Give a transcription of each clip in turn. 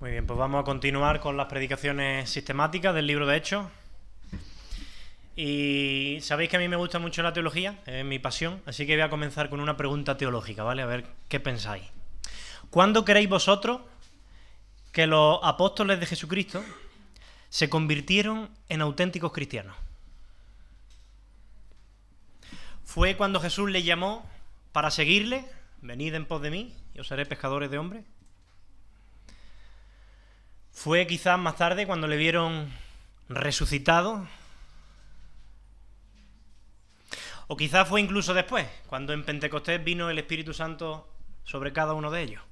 Muy bien, pues vamos a continuar con las predicaciones sistemáticas del libro de Hechos. Y sabéis que a mí me gusta mucho la teología, es mi pasión, así que voy a comenzar con una pregunta teológica, ¿vale? A ver qué pensáis. ¿Cuándo creéis vosotros que los apóstoles de Jesucristo se convirtieron en auténticos cristianos? ¿Fue cuando Jesús les llamó para seguirle? Venid en pos de mí y os haré pescadores de hombres. Fue quizás más tarde cuando le vieron resucitado. O quizás fue incluso después, cuando en Pentecostés vino el Espíritu Santo sobre cada uno de ellos.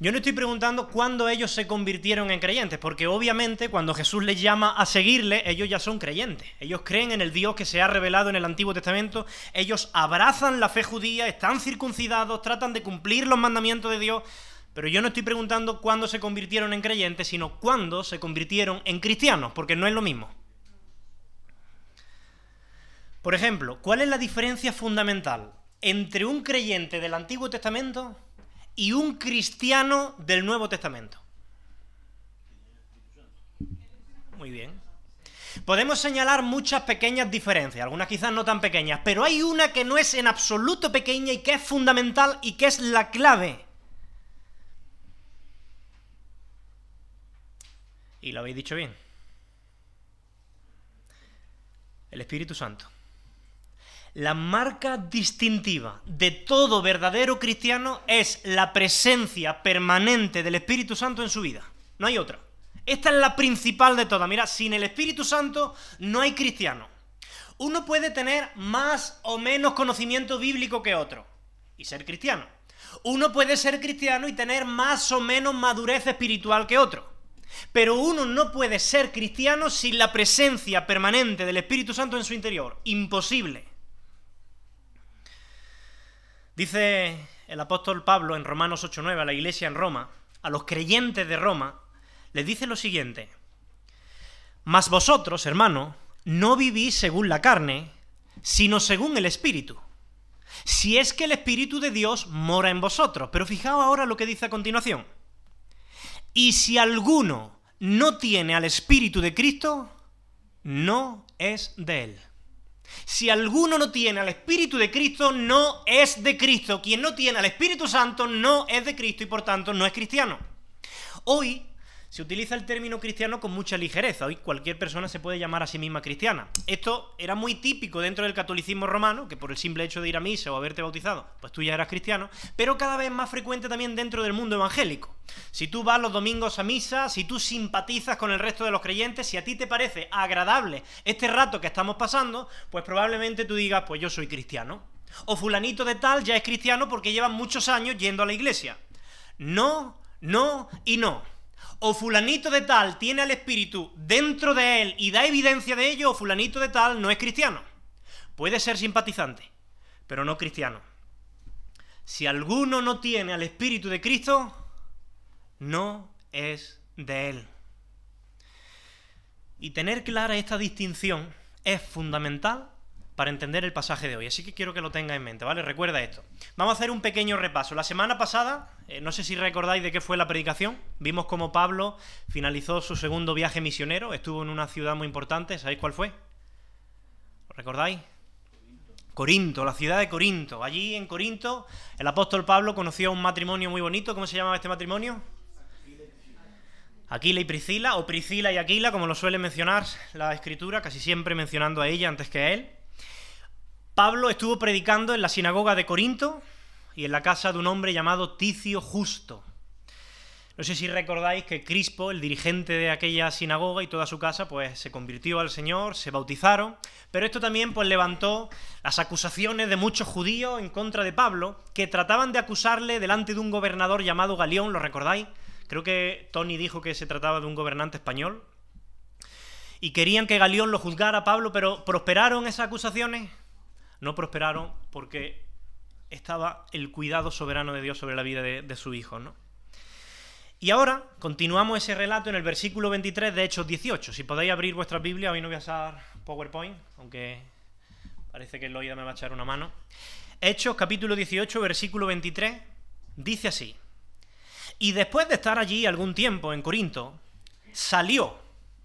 Yo no estoy preguntando cuándo ellos se convirtieron en creyentes, porque obviamente cuando Jesús les llama a seguirle, ellos ya son creyentes. Ellos creen en el Dios que se ha revelado en el Antiguo Testamento, ellos abrazan la fe judía, están circuncidados, tratan de cumplir los mandamientos de Dios, pero yo no estoy preguntando cuándo se convirtieron en creyentes, sino cuándo se convirtieron en cristianos, porque no es lo mismo. Por ejemplo, ¿cuál es la diferencia fundamental entre un creyente del Antiguo Testamento y un cristiano del Nuevo Testamento? Muy bien. Podemos señalar muchas pequeñas diferencias, algunas quizás no tan pequeñas, pero hay una que no es en absoluto pequeña y que es fundamental y que es la clave. Y lo habéis dicho bien. El Espíritu Santo. La marca distintiva de todo verdadero cristiano es la presencia permanente del Espíritu Santo en su vida. No hay otra. Esta es la principal de todas. Mira, sin el Espíritu Santo no hay cristiano. Uno puede tener más o menos conocimiento bíblico que otro y ser cristiano. Uno puede ser cristiano y tener más o menos madurez espiritual que otro. Pero uno no puede ser cristiano sin la presencia permanente del Espíritu Santo en su interior. Imposible. Dice el apóstol Pablo en Romanos 8.9 a la iglesia en Roma, a los creyentes de Roma, les dice lo siguiente. Mas vosotros, hermano, no vivís según la carne, sino según el Espíritu. Si es que el Espíritu de Dios mora en vosotros. Pero fijaos ahora lo que dice a continuación. Y si alguno no tiene al Espíritu de Cristo, no es de él. Si alguno no tiene al Espíritu de Cristo, no es de Cristo. Quien no tiene al Espíritu Santo no es de Cristo y por tanto no es cristiano. Hoy se utiliza el término cristiano con mucha ligereza. Hoy cualquier persona se puede llamar a sí misma cristiana. Esto era muy típico dentro del catolicismo romano, que por el simple hecho de ir a misa o haberte bautizado, pues tú ya eras cristiano, pero cada vez más frecuente también dentro del mundo evangélico. Si tú vas los domingos a misa, si tú simpatizas con el resto de los creyentes, si a ti te parece agradable este rato que estamos pasando, pues probablemente tú digas, pues yo soy cristiano. O fulanito de tal ya es cristiano porque lleva muchos años yendo a la iglesia. No, no y no o fulanito de tal tiene al espíritu dentro de él y da evidencia de ello, o fulanito de tal no es cristiano. Puede ser simpatizante, pero no cristiano. Si alguno no tiene al espíritu de Cristo, no es de él. Y tener clara esta distinción es fundamental para entender el pasaje de hoy. Así que quiero que lo tenga en mente, ¿vale? Recuerda esto. Vamos a hacer un pequeño repaso. La semana pasada, eh, no sé si recordáis de qué fue la predicación, vimos cómo Pablo finalizó su segundo viaje misionero, estuvo en una ciudad muy importante, ¿sabéis cuál fue? ¿Lo recordáis? Corinto, la ciudad de Corinto. Allí en Corinto, el apóstol Pablo conoció un matrimonio muy bonito. ¿Cómo se llamaba este matrimonio? Aquila y Priscila, o Priscila y Aquila, como lo suele mencionar la escritura, casi siempre mencionando a ella antes que a él. Pablo estuvo predicando en la sinagoga de Corinto y en la casa de un hombre llamado Ticio Justo. No sé si recordáis que Crispo, el dirigente de aquella sinagoga y toda su casa, pues se convirtió al Señor, se bautizaron, pero esto también pues levantó las acusaciones de muchos judíos en contra de Pablo, que trataban de acusarle delante de un gobernador llamado Galión, ¿lo recordáis? Creo que Tony dijo que se trataba de un gobernante español. Y querían que Galión lo juzgara a Pablo, pero ¿prosperaron esas acusaciones? No prosperaron porque estaba el cuidado soberano de Dios sobre la vida de, su hijo, ¿no? Y ahora continuamos ese relato en el versículo 23 de Hechos 18. Si podéis abrir vuestra Biblia, hoy no voy a usar PowerPoint, aunque parece que el oído me va a echar una mano. Hechos capítulo 18, versículo 23, dice así. Y después de estar allí algún tiempo en Corinto, salió.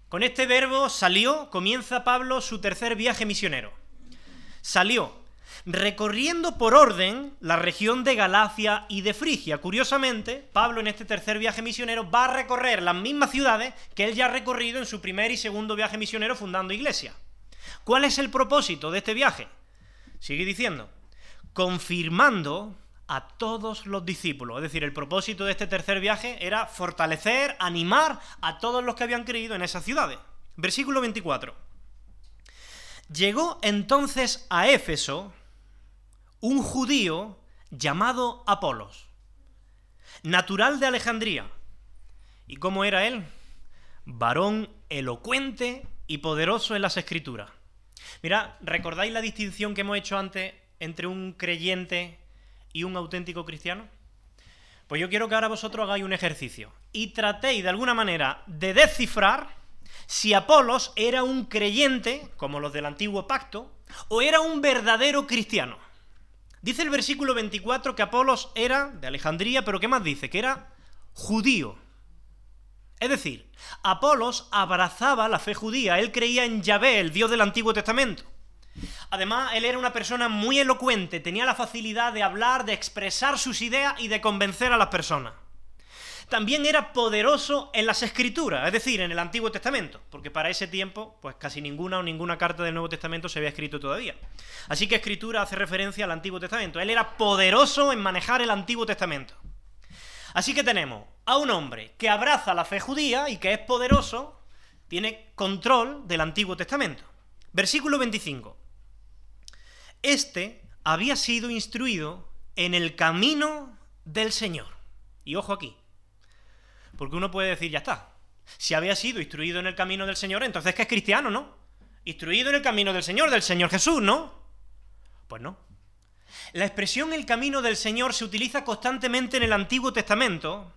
Con este verbo salió, comienza Pablo su tercer viaje misionero. Salió, recorriendo por orden la región de Galacia y de Frigia. Curiosamente, Pablo en este tercer viaje misionero va a recorrer las mismas ciudades que él ya ha recorrido en su primer y segundo viaje misionero fundando iglesia. ¿Cuál es el propósito de este viaje? Sigue diciendo, confirmando a todos los discípulos. Es decir, el propósito de este tercer viaje era fortalecer, animar a todos los que habían creído en esas ciudades. Versículo 24. Llegó entonces a Éfeso un judío llamado Apolos, natural de Alejandría. ¿Y cómo era él? Varón elocuente y poderoso en las escrituras. Mira, ¿recordáis la distinción que hemos hecho antes entre un creyente y un auténtico cristiano? Pues yo quiero que ahora vosotros hagáis un ejercicio y tratéis de alguna manera de descifrar si Apolos era un creyente, como los del antiguo pacto, o era un verdadero cristiano. Dice el versículo 24 que Apolos era de Alejandría, pero ¿qué más dice? Que era judío. Es decir, Apolos abrazaba la fe judía, él creía en Yahvé, el Dios del Antiguo Testamento. Además, él era una persona muy elocuente, tenía la facilidad de hablar, de expresar sus ideas y de convencer a las personas. También era poderoso en las escrituras, es decir, en el Antiguo Testamento, porque para ese tiempo, pues casi ninguna o ninguna carta del Nuevo Testamento se había escrito todavía. Así que escritura hace referencia al Antiguo Testamento. Él era poderoso en manejar el Antiguo Testamento. Así que tenemos a un hombre que abraza la fe judía y que es poderoso, tiene control del Antiguo Testamento. Versículo 25. Este había sido instruido en el camino del Señor. Y ojo aquí, porque uno puede decir, ya está, si había sido instruido en el camino del Señor, entonces que es cristiano, ¿no? Instruido en el camino del Señor, del Señor Jesús, ¿no? Pues no. La expresión el camino del Señor se utiliza constantemente en el Antiguo Testamento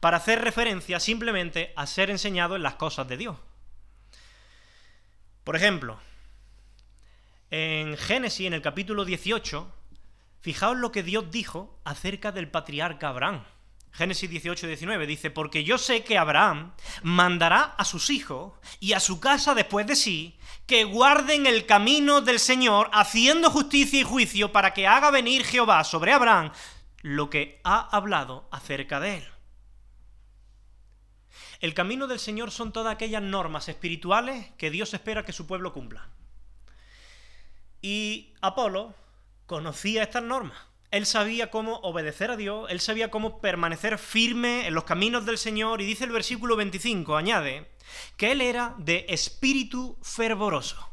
para hacer referencia simplemente a ser enseñado en las cosas de Dios. Por ejemplo, en Génesis, en el capítulo 18, fijaos lo que Dios dijo acerca del patriarca Abraham. Génesis 18, 19 dice, porque yo sé que Abraham mandará a sus hijos y a su casa después de sí que guarden el camino del Señor, haciendo justicia y juicio para que haga venir Jehová sobre Abraham lo que ha hablado acerca de él. El camino del Señor son todas aquellas normas espirituales que Dios espera que su pueblo cumpla. Y Apolo conocía estas normas. Él sabía cómo obedecer a Dios, él sabía cómo permanecer firme en los caminos del Señor, y dice el versículo 25, añade, que él era de espíritu fervoroso.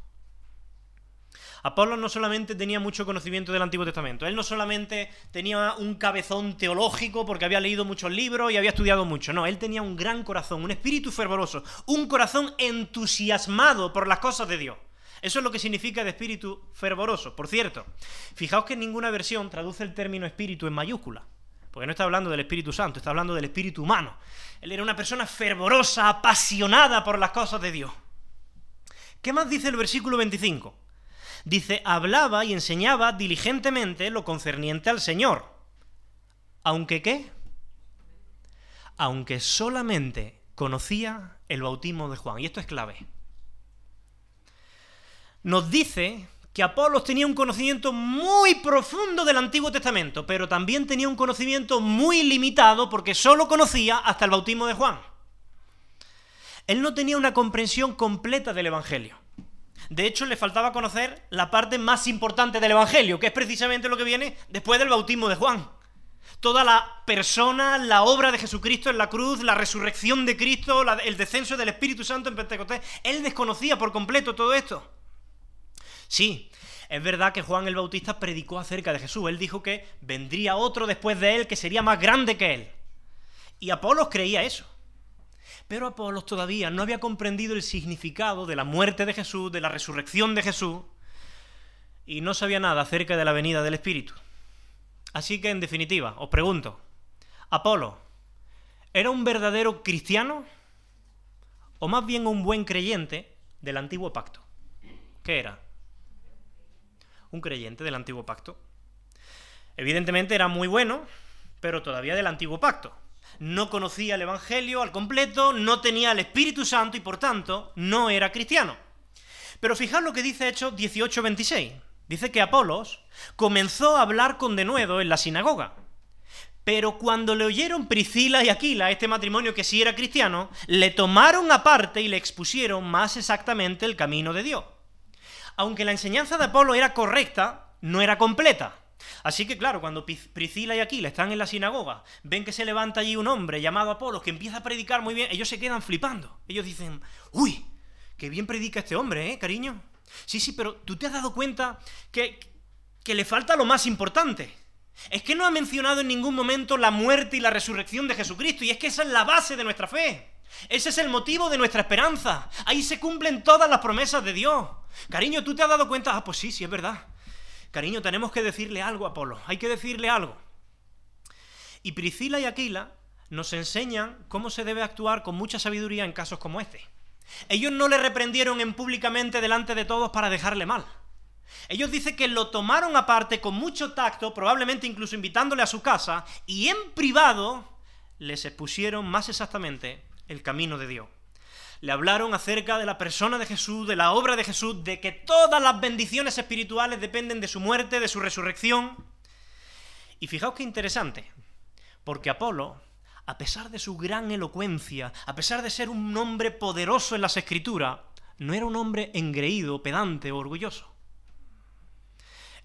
Apolo no solamente tenía mucho conocimiento del Antiguo Testamento, él no solamente tenía un cabezón teológico porque había leído muchos libros y había estudiado mucho, no, él tenía un gran corazón, un espíritu fervoroso, un corazón entusiasmado por las cosas de Dios. Eso es lo que significa de espíritu fervoroso. Por cierto, fijaos que ninguna versión traduce el término espíritu en mayúscula. Porque no está hablando del Espíritu Santo, está hablando del Espíritu humano. Él era una persona fervorosa, apasionada por las cosas de Dios. ¿Qué más dice el versículo 25? Dice, hablaba y enseñaba diligentemente lo concerniente al Señor. ¿Aunque qué? Aunque solamente conocía el bautismo de Juan. Y esto es clave. Nos dice que Apolos tenía un conocimiento muy profundo del Antiguo Testamento, pero también tenía un conocimiento muy limitado porque solo conocía hasta el bautismo de Juan. Él no tenía una comprensión completa del Evangelio. De hecho, le faltaba conocer la parte más importante del Evangelio, que es precisamente lo que viene después del bautismo de Juan. Toda la persona, la obra de Jesucristo en la cruz, la resurrección de Cristo, el descenso del Espíritu Santo en Pentecostés. Él desconocía por completo todo esto. Sí, es verdad que Juan el Bautista predicó acerca de Jesús. Él dijo que vendría otro después de él que sería más grande que él. Y Apolos creía eso. Pero Apolos todavía no había comprendido el significado de la muerte de Jesús, de la resurrección de Jesús, y no sabía nada acerca de la venida del Espíritu. Así que, en definitiva, os pregunto, ¿Apolo era un verdadero cristiano o más bien un buen creyente del antiguo pacto? ¿Qué era? Un creyente del antiguo pacto. Evidentemente era muy bueno, pero todavía del antiguo pacto. no conocía el Evangelio al completo, no tenía el Espíritu Santo y por tanto no era cristiano. Pero fijaos lo que dice Hechos 18:26. Dice que Apolos comenzó a hablar con denuedo en la sinagoga. Pero cuando le oyeron Priscila y Aquila, este matrimonio que sí era cristiano, le tomaron aparte y le expusieron más exactamente el camino de Dios. Aunque la enseñanza de Apolo era correcta, no era completa. Así que claro, cuando Priscila y Aquila están en la sinagoga, ven que se levanta allí un hombre llamado Apolo que empieza a predicar muy bien, ellos se quedan flipando. Ellos dicen, uy, qué bien predica este hombre, ¿eh, cariño? Sí, sí, pero tú te has dado cuenta que, que le falta lo más importante. Es que no ha mencionado en ningún momento la muerte y la resurrección de Jesucristo, y es que esa es la base de nuestra fe. Ese es el motivo de nuestra esperanza. Ahí se cumplen todas las promesas de Dios. Cariño, ¿tú te has dado cuenta? Ah, pues sí, sí, es verdad. Cariño, tenemos que decirle algo a Apolo. Hay que decirle algo. Y Priscila y Aquila nos enseñan cómo se debe actuar con mucha sabiduría en casos como este. Ellos no le reprendieron en públicamente delante de todos para dejarle mal. Ellos dicen que lo tomaron aparte con mucho tacto, probablemente incluso invitándole a su casa, y en privado les expusieron más exactamente el camino de Dios. Le hablaron acerca de la persona de Jesús, de la obra de Jesús, de que todas las bendiciones espirituales dependen de su muerte, de su resurrección. Y fijaos qué interesante, porque Apolo, a pesar de su gran elocuencia, a pesar de ser un hombre poderoso en las escrituras, no era un hombre engreído, pedante o orgulloso.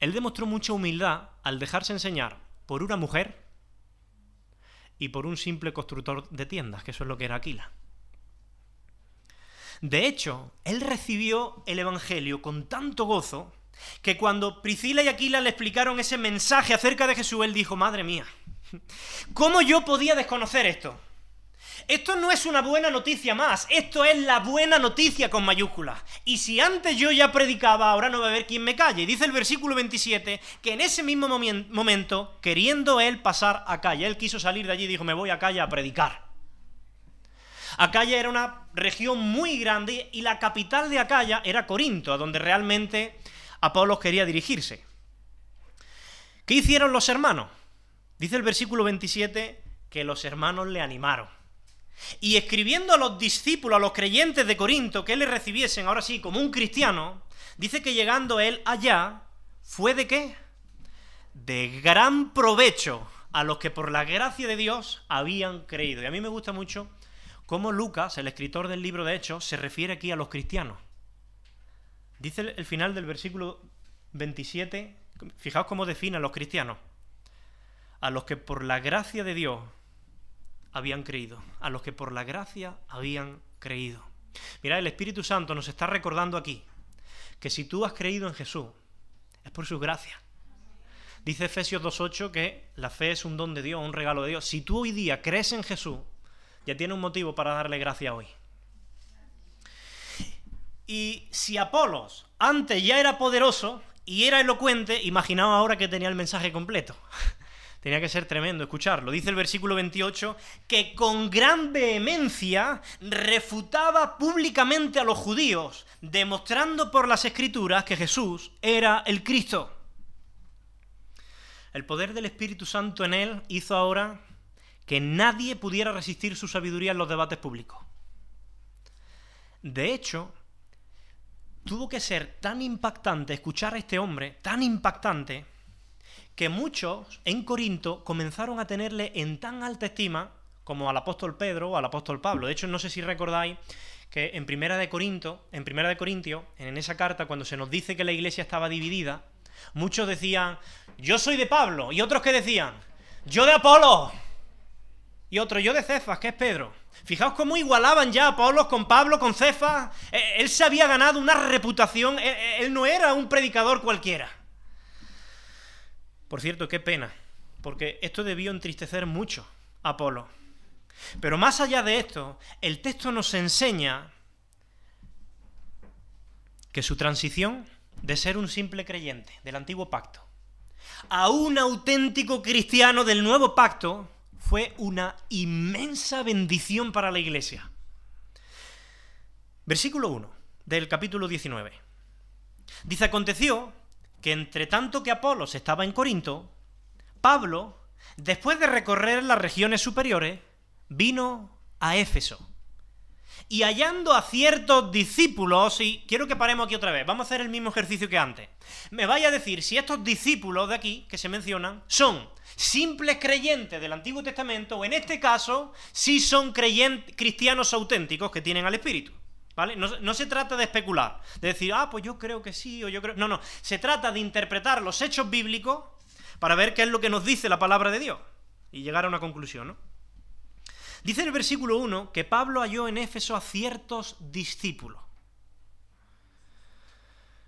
Él demostró mucha humildad al dejarse enseñar por una mujer y por un simple constructor de tiendas, que eso es lo que era Aquila. De hecho, él recibió el Evangelio con tanto gozo que cuando Priscila y Aquila le explicaron ese mensaje acerca de Jesús, él dijo, madre mía, ¿cómo yo podía desconocer esto? Esto no es una buena noticia más, esto es la buena noticia con mayúsculas. Y si antes yo ya predicaba, ahora no va a haber quien me calle. Dice el versículo 27 que en ese mismo momento, queriendo él pasar a calle, él quiso salir de allí y dijo, me voy a calle a predicar. Acaya era una región muy grande y la capital de Acaya era Corinto, a donde realmente Apolos quería dirigirse. ¿Qué hicieron los hermanos? Dice el versículo 27 que los hermanos le animaron. Y escribiendo a los discípulos, a los creyentes de Corinto, que le recibiesen ahora sí como un cristiano, dice que llegando él allá, ¿fue de qué? De gran provecho a los que por la gracia de Dios habían creído. Y a mí me gusta mucho cómo Lucas, el escritor del libro de Hechos, se refiere aquí a los cristianos. Dice el final del versículo 27, fijaos cómo define a los cristianos. A los que por la gracia de Dios habían creído, a los que por la gracia habían creído. Mira, el Espíritu Santo nos está recordando aquí que si tú has creído en Jesús, es por su gracia. Dice Efesios 2.8 que la fe es un don de Dios, un regalo de Dios. Si tú hoy día crees en Jesús, ya tiene un motivo para darle gracia hoy. Y si Apolos antes ya era poderoso y era elocuente, imaginaos ahora que tenía el mensaje completo. Tenía que ser tremendo escucharlo. Dice el versículo 28 que con gran vehemencia refutaba públicamente a los judíos, demostrando por las escrituras que Jesús era el Cristo. El poder del Espíritu Santo en él hizo ahora que nadie pudiera resistir su sabiduría en los debates públicos. De hecho, tuvo que ser tan impactante escuchar a este hombre, tan impactante, que muchos en Corinto comenzaron a tenerle en tan alta estima como al apóstol Pedro o al apóstol Pablo. De hecho, no sé si recordáis que en Primera de Corinto, en Primera de Corintio, en esa carta, cuando se nos dice que la iglesia estaba dividida, muchos decían, yo soy de Pablo, y otros que decían, yo de Apolo, y otro, yo de Cefas, que es Pedro. Fijaos cómo igualaban ya a Apolo con Pablo, con Cefas. Eh, él se había ganado una reputación, eh, eh, él no era un predicador cualquiera. Por cierto, qué pena, porque esto debió entristecer mucho a Apolo. Pero más allá de esto, el texto nos enseña que su transición de ser un simple creyente del antiguo pacto a un auténtico cristiano del nuevo pacto fue una inmensa bendición para la iglesia. Versículo 1 del capítulo 19. Dice, aconteció que entre tanto que Apolos estaba en Corinto, Pablo, después de recorrer las regiones superiores, vino a Éfeso. Y hallando a ciertos discípulos, y quiero que paremos aquí otra vez, vamos a hacer el mismo ejercicio que antes. Me vaya a decir si estos discípulos de aquí, que se mencionan, son simples creyentes del Antiguo Testamento, o en este caso, si son creyentes, cristianos auténticos que tienen al Espíritu. ¿Vale? No, se trata de especular, de decir, ah, pues yo creo que sí, o yo creo. No, no. Se trata de interpretar los hechos bíblicos para ver qué es lo que nos dice la palabra de Dios y llegar a una conclusión, ¿no? Dice el versículo 1 que Pablo halló en Éfeso a ciertos discípulos.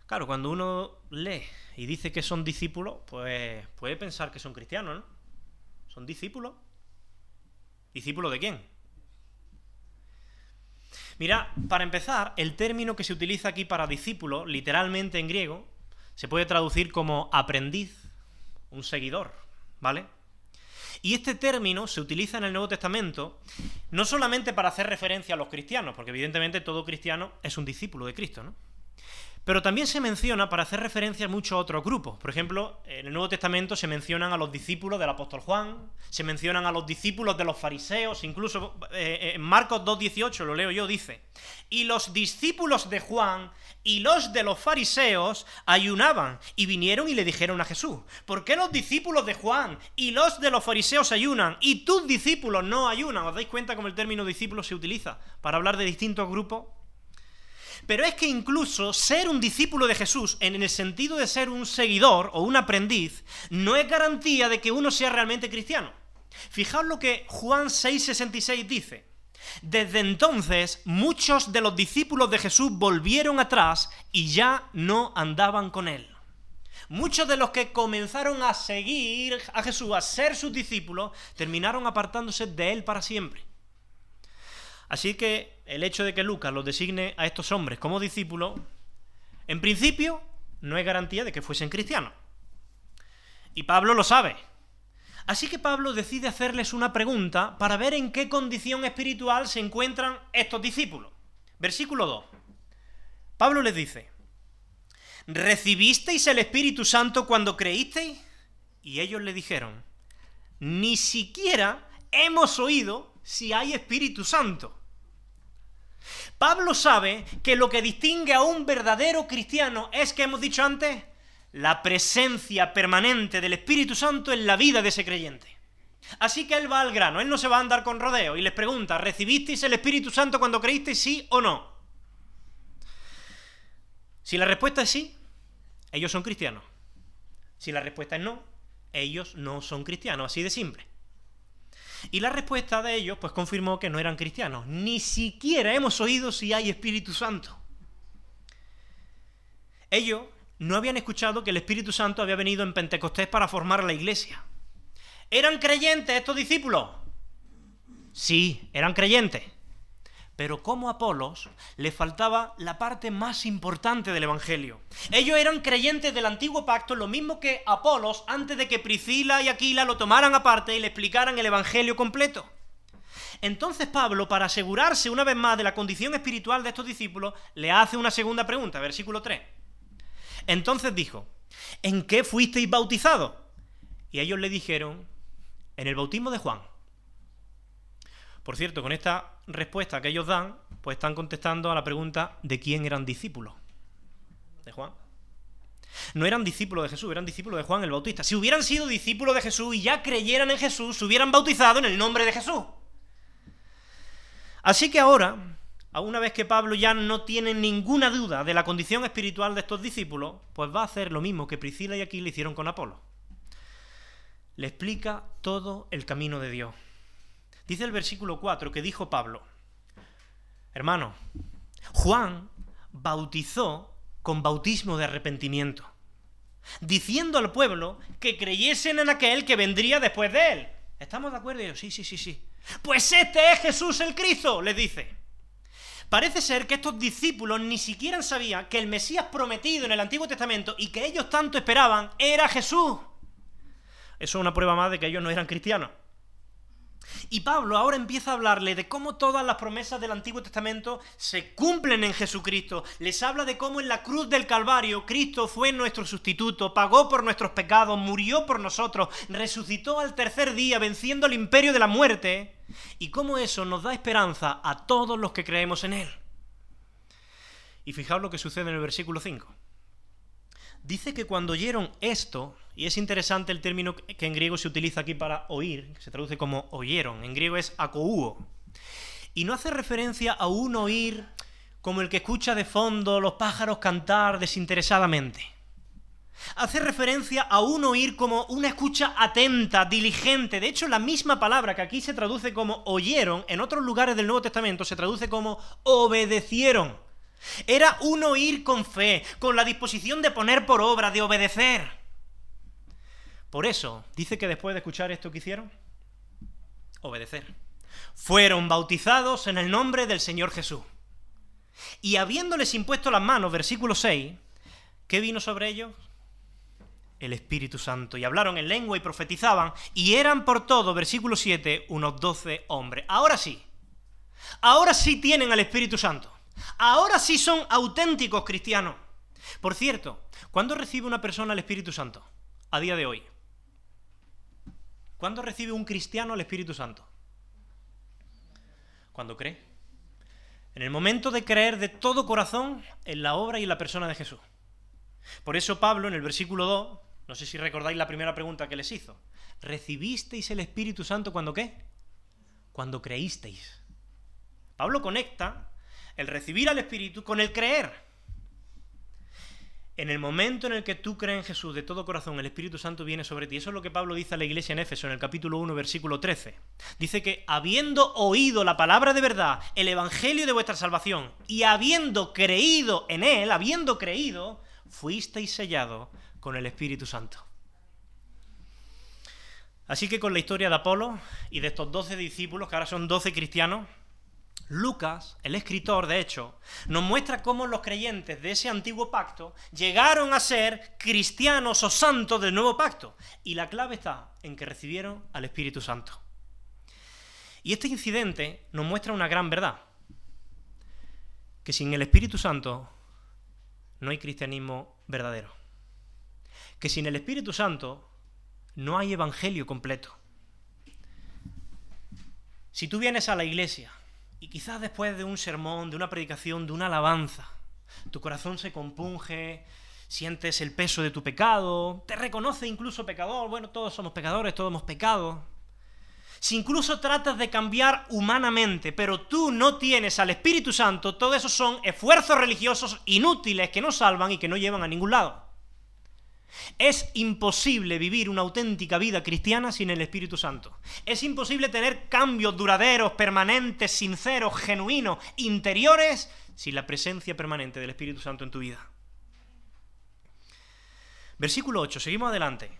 Claro, cuando uno lee y dice que son discípulos, pues puede pensar que son cristianos, ¿no? ¿Son discípulos? ¿Discípulos de quién? Mira, para empezar, el término que se utiliza aquí para discípulo, literalmente en griego, se puede traducir como aprendiz, un seguidor, ¿vale? Y este término se utiliza en el Nuevo Testamento no solamente para hacer referencia a los cristianos, porque evidentemente todo cristiano es un discípulo de Cristo, ¿no? Pero también se menciona para hacer referencia a muchos otros grupos. Por ejemplo, en el Nuevo Testamento se mencionan a los discípulos del apóstol Juan, se mencionan a los discípulos de los fariseos, incluso eh, eh, en Marcos 2.18, lo leo yo, dice, y los discípulos de Juan y los de los fariseos ayunaban y vinieron y le dijeron a Jesús, ¿por qué los discípulos de Juan y los de los fariseos ayunan y tus discípulos no ayunan? ¿Os dais cuenta cómo el término discípulo se utiliza para hablar de distintos grupos? Pero es que incluso ser un discípulo de Jesús, en el sentido de ser un seguidor o un aprendiz, no es garantía de que uno sea realmente cristiano. Fijaos lo que Juan 6:66 dice. Desde entonces muchos de los discípulos de Jesús volvieron atrás y ya no andaban con él. Muchos de los que comenzaron a seguir a Jesús, a ser sus discípulos, terminaron apartándose de él para siempre. Así que el hecho de que Lucas los designe a estos hombres como discípulos, en principio, no es garantía de que fuesen cristianos. Y Pablo lo sabe. Así que Pablo decide hacerles una pregunta para ver en qué condición espiritual se encuentran estos discípulos. Versículo 2. Pablo les dice, ¿recibisteis el Espíritu Santo cuando creísteis? Y ellos le dijeron, ni siquiera hemos oído si hay Espíritu Santo. Pablo sabe que lo que distingue a un verdadero cristiano es que hemos dicho antes, la presencia permanente del Espíritu Santo en la vida de ese creyente. Así que él va al grano, él no se va a andar con rodeo y les pregunta, ¿recibisteis el Espíritu Santo cuando creísteis sí o no? Si la respuesta es sí, ellos son cristianos. Si la respuesta es no, ellos no son cristianos, así de simple. Y la respuesta de ellos, pues confirmó que no eran cristianos. Ni siquiera hemos oído si hay Espíritu Santo. Ellos no habían escuchado que el Espíritu Santo había venido en Pentecostés para formar la iglesia. ¿Eran creyentes estos discípulos? Sí, eran creyentes. Pero como Apolos le faltaba la parte más importante del Evangelio. Ellos eran creyentes del antiguo pacto, lo mismo que Apolos antes de que Priscila y Aquila lo tomaran aparte y le explicaran el Evangelio completo. Entonces Pablo, para asegurarse una vez más de la condición espiritual de estos discípulos, le hace una segunda pregunta, versículo 3. Entonces dijo, ¿en qué fuisteis bautizados? Y ellos le dijeron, en el bautismo de Juan. Por cierto, con esta respuesta que ellos dan, pues están contestando a la pregunta de quién eran discípulos. De Juan. No eran discípulos de Jesús, eran discípulos de Juan el Bautista. Si hubieran sido discípulos de Jesús y ya creyeran en Jesús, se hubieran bautizado en el nombre de Jesús. Así que ahora, a una vez que Pablo ya no tiene ninguna duda de la condición espiritual de estos discípulos, pues va a hacer lo mismo que Priscila y aquí le hicieron con Apolo. Le explica todo el camino de Dios. Dice el versículo 4 que dijo Pablo, hermano, Juan bautizó con bautismo de arrepentimiento, diciendo al pueblo que creyesen en aquel que vendría después de él. ¿Estamos de acuerdo? sí, sí, sí, sí. Pues este es Jesús el Cristo, les dice. Parece ser que estos discípulos ni siquiera sabían que el Mesías prometido en el Antiguo Testamento y que ellos tanto esperaban era Jesús. Eso es una prueba más de que ellos no eran cristianos. Y Pablo ahora empieza a hablarle de cómo todas las promesas del Antiguo Testamento se cumplen en Jesucristo. Les habla de cómo en la cruz del Calvario Cristo fue nuestro sustituto, pagó por nuestros pecados, murió por nosotros, resucitó al tercer día venciendo el imperio de la muerte y cómo eso nos da esperanza a todos los que creemos en Él. Y fijaos lo que sucede en el versículo 5. Dice que cuando oyeron esto, y es interesante el término que en griego se utiliza aquí para oír, que se traduce como oyeron, en griego es akouo, y no hace referencia a un oír como el que escucha de fondo los pájaros cantar desinteresadamente. Hace referencia a un oír como una escucha atenta, diligente. De hecho, la misma palabra que aquí se traduce como oyeron, en otros lugares del Nuevo Testamento se traduce como obedecieron. Era un oír con fe, con la disposición de poner por obra, de obedecer. Por eso, dice que después de escuchar esto que hicieron, obedecer. Fueron bautizados en el nombre del Señor Jesús. Y habiéndoles impuesto las manos, versículo 6, ¿qué vino sobre ellos? El Espíritu Santo. Y hablaron en lengua y profetizaban, y eran por todo, versículo 7, unos doce hombres. Ahora sí, ahora sí tienen al Espíritu Santo. Ahora sí son auténticos cristianos. Por cierto, ¿cuándo recibe una persona el Espíritu Santo? A día de hoy. ¿Cuándo recibe un cristiano el Espíritu Santo? Cuando cree. En el momento de creer de todo corazón en la obra y en la persona de Jesús. Por eso Pablo en el versículo 2, no sé si recordáis la primera pregunta que les hizo, ¿recibisteis el Espíritu Santo cuando qué? Cuando creísteis. Pablo conecta el recibir al Espíritu con el creer. En el momento en el que tú crees en Jesús de todo corazón, el Espíritu Santo viene sobre ti. Eso es lo que Pablo dice a la iglesia en Éfeso, en el capítulo 1, versículo 13. Dice que habiendo oído la palabra de verdad, el Evangelio de vuestra salvación, y habiendo creído en él, habiendo creído, fuisteis sellados con el Espíritu Santo. Así que con la historia de Apolo y de estos 12 discípulos, que ahora son 12 cristianos, Lucas, el escritor, de hecho, nos muestra cómo los creyentes de ese antiguo pacto llegaron a ser cristianos o santos del nuevo pacto. Y la clave está en que recibieron al Espíritu Santo. Y este incidente nos muestra una gran verdad. Que sin el Espíritu Santo no hay cristianismo verdadero. Que sin el Espíritu Santo no hay evangelio completo. Si tú vienes a la iglesia y quizás después de un sermón, de una predicación, de una alabanza, tu corazón se compunge, sientes el peso de tu pecado, te reconoce incluso pecador, bueno, todos somos pecadores, todos hemos pecado. Si incluso tratas de cambiar humanamente, pero tú no tienes al Espíritu Santo, todo eso son esfuerzos religiosos inútiles que no salvan y que no llevan a ningún lado. Es imposible vivir una auténtica vida cristiana sin el Espíritu Santo. Es imposible tener cambios duraderos, permanentes, sinceros, genuinos, interiores, sin la presencia permanente del Espíritu Santo en tu vida. Versículo 8, seguimos adelante.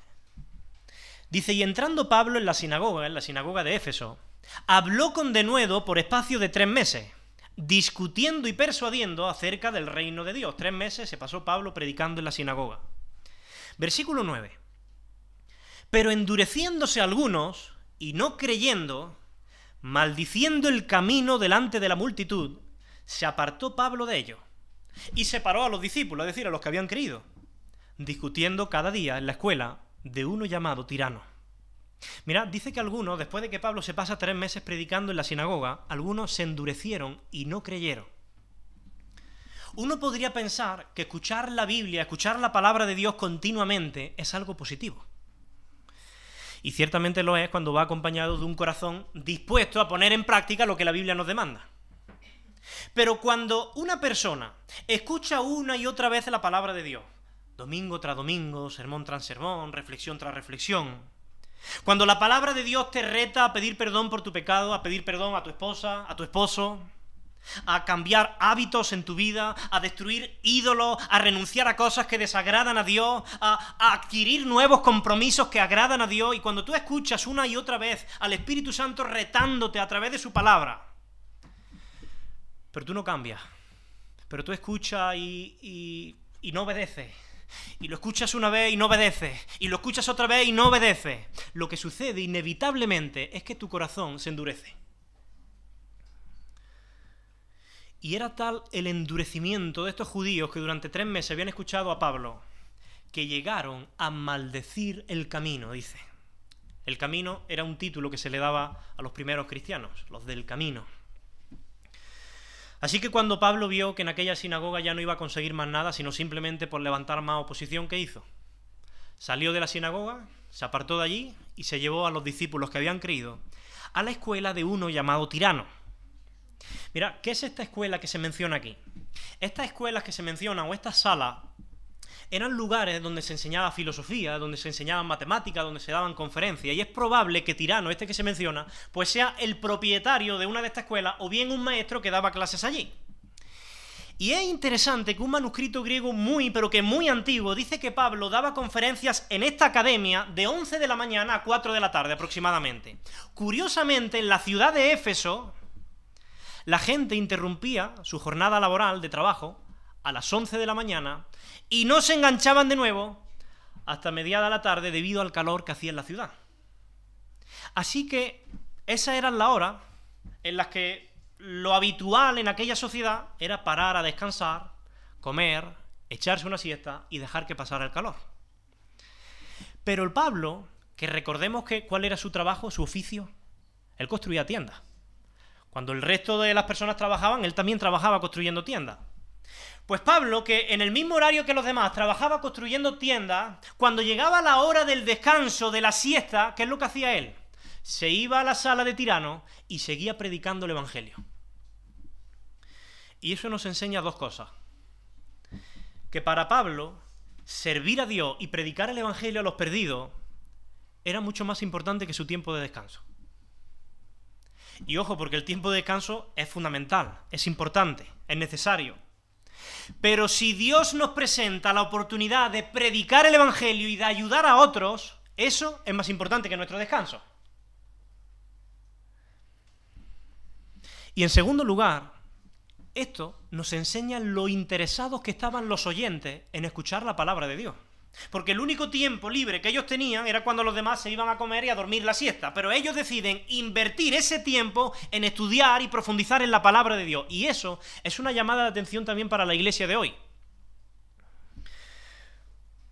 Dice, y entrando Pablo en la sinagoga, en la sinagoga de Éfeso, habló con denuedo por espacio de tres meses, discutiendo y persuadiendo acerca del reino de Dios. Tres meses se pasó Pablo predicando en la sinagoga. Versículo 9. Pero endureciéndose algunos y no creyendo, maldiciendo el camino delante de la multitud, se apartó Pablo de ellos y separó a los discípulos, es decir, a los que habían creído, discutiendo cada día en la escuela de uno llamado tirano. Mirad, dice que algunos, después de que Pablo se pasa tres meses predicando en la sinagoga, algunos se endurecieron y no creyeron. Uno podría pensar que escuchar la Biblia, escuchar la palabra de Dios continuamente es algo positivo. Y ciertamente lo es cuando va acompañado de un corazón dispuesto a poner en práctica lo que la Biblia nos demanda. Pero cuando una persona escucha una y otra vez la palabra de Dios, domingo tras domingo, sermón tras sermón, reflexión tras reflexión, cuando la palabra de Dios te reta a pedir perdón por tu pecado, a pedir perdón a tu esposa, a tu esposo, a cambiar hábitos en tu vida, a destruir ídolos, a renunciar a cosas que desagradan a Dios, a, adquirir nuevos compromisos que agradan a Dios. Y cuando tú escuchas una y otra vez al Espíritu Santo retándote a través de su palabra, pero tú no cambias, pero tú escuchas y, no obedeces. Y lo escuchas una vez y no obedeces. Y lo escuchas otra vez y no obedeces. Lo que sucede inevitablemente es que tu corazón se endurece. Y era tal el endurecimiento de estos judíos que durante tres meses habían escuchado a Pablo, que llegaron a maldecir el camino, dice. El camino era un título que se le daba a los primeros cristianos, los del camino. Así que cuando Pablo vio que en aquella sinagoga ya no iba a conseguir más nada, sino simplemente por levantar más oposición, ¿qué hizo? Salió de la sinagoga, se apartó de allí y se llevó a los discípulos que habían creído a la escuela de uno llamado Tirano. Mira, ¿qué es esta escuela que se menciona aquí? Estas escuelas que se mencionan o estas salas eran lugares donde se enseñaba filosofía, donde se enseñaban matemáticas, donde se daban conferencias, y es probable que Tirano, este que se menciona, pues sea el propietario de una de estas escuelas o bien un maestro que daba clases allí. Y es interesante que un manuscrito griego muy, pero que muy antiguo, dice que Pablo daba conferencias en esta academia de 11 de la mañana a 4 de la tarde aproximadamente. Curiosamente, en la ciudad de Éfeso, la gente interrumpía su jornada laboral de trabajo a las 11 de la mañana y no se enganchaban de nuevo hasta mediada la tarde debido al calor que hacía en la ciudad. Así que esas eran las horas en las que lo habitual en aquella sociedad era parar a descansar, comer, echarse una siesta y dejar que pasara el calor. Pero el Pablo, que recordemos cuál era su trabajo, su oficio, él construía tiendas. Cuando el resto de las personas trabajaban, él también trabajaba construyendo tiendas. Pues Pablo, que en el mismo horario que los demás trabajaba construyendo tiendas, cuando llegaba la hora del descanso, de la siesta, ¿qué es lo que hacía él? Se iba a la sala de tirano y seguía predicando el Evangelio. Y eso nos enseña dos cosas. Que para Pablo, servir a Dios y predicar el Evangelio a los perdidos era mucho más importante que su tiempo de descanso. Y ojo, porque el tiempo de descanso es fundamental, es importante, es necesario. Pero si Dios nos presenta la oportunidad de predicar el Evangelio y de ayudar a otros, eso es más importante que nuestro descanso. Y en segundo lugar, esto nos enseña lo interesados que estaban los oyentes en escuchar la palabra de Dios. Porque el único tiempo libre que ellos tenían era cuando los demás se iban a comer y a dormir la siesta. Pero ellos deciden invertir ese tiempo en estudiar y profundizar en la palabra de Dios. Y eso es una llamada de atención también para la iglesia de hoy.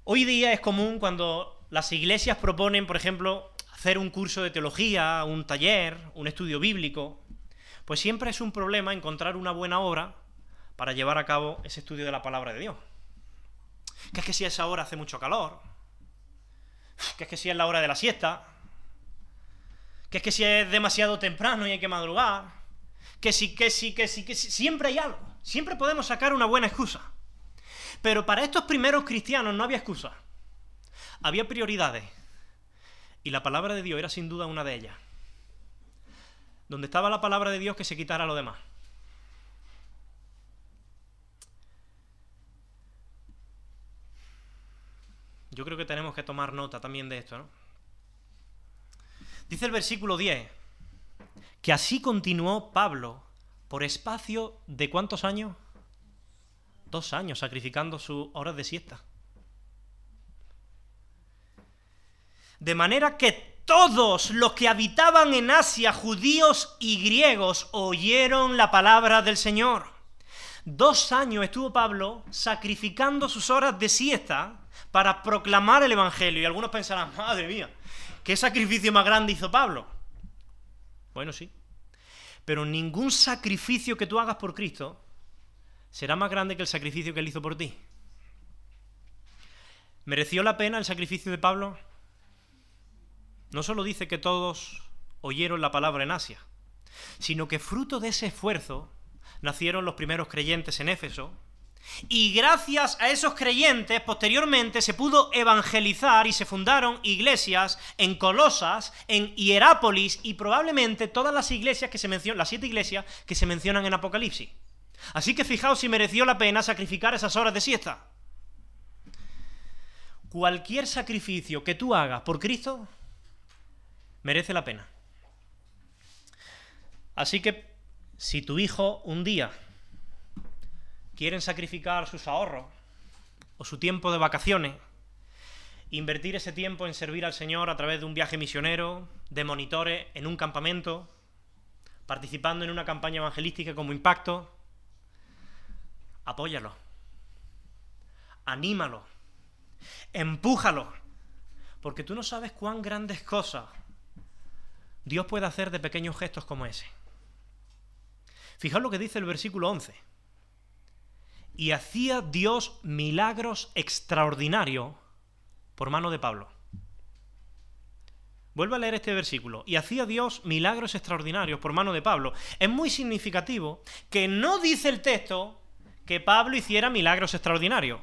Hoy día es común cuando las iglesias proponen, por ejemplo, hacer un curso de teología, un taller, un estudio bíblico, pues siempre es un problema encontrar una buena obra para llevar a cabo ese estudio de la palabra de Dios que es que si a esa hora hace mucho calor, que es que si es la hora de la siesta, que es que si es demasiado temprano y hay que madrugar, que sí, que sí, que sí, que siempre hay algo, siempre podemos sacar una buena excusa. Pero para estos primeros cristianos no había excusa, había prioridades, y la palabra de Dios era sin duda una de ellas. Donde estaba la palabra de Dios que se quitara lo demás. Yo creo que tenemos que tomar nota también de esto, ¿no? Dice el versículo 10, que así continuó Pablo por espacio de cuántos años? Dos años sacrificando sus horas de siesta. De manera que todos los que habitaban en Asia, judíos y griegos, oyeron la palabra del Señor. Dos años estuvo Pablo sacrificando sus horas de siesta para proclamar el Evangelio. Y algunos pensarán, madre mía, ¿qué sacrificio más grande hizo Pablo? Bueno, sí. Pero ningún sacrificio que tú hagas por Cristo será más grande que el sacrificio que Él hizo por ti. ¿Mereció la pena el sacrificio de Pablo? No solo dice que todos oyeron la palabra en Asia, sino que fruto de ese esfuerzo nacieron los primeros creyentes en Éfeso, y gracias a esos creyentes, posteriormente se pudo evangelizar y se fundaron iglesias en Colosas, en Hierápolis y probablemente todas las iglesias que se mencionan, las siete iglesias que se mencionan en Apocalipsis. Así que fijaos si mereció la pena sacrificar esas horas de siesta. Cualquier sacrificio que tú hagas por Cristo merece la pena. Así que si tu hijo un día quieren sacrificar sus ahorros o su tiempo de vacaciones, invertir ese tiempo en servir al Señor a través de un viaje misionero, de monitores en un campamento, participando en una campaña evangelística como impacto, apóyalo, anímalo, empújalo, Porque tú no sabes cuán grandes cosas Dios puede hacer de pequeños gestos como ese. Fijaos lo que dice el versículo 11. Y hacía Dios milagros extraordinarios por mano de Pablo. Vuelvo a leer este versículo. Y hacía Dios milagros extraordinarios por mano de Pablo. Es muy significativo que no dice el texto que Pablo hiciera milagros extraordinarios,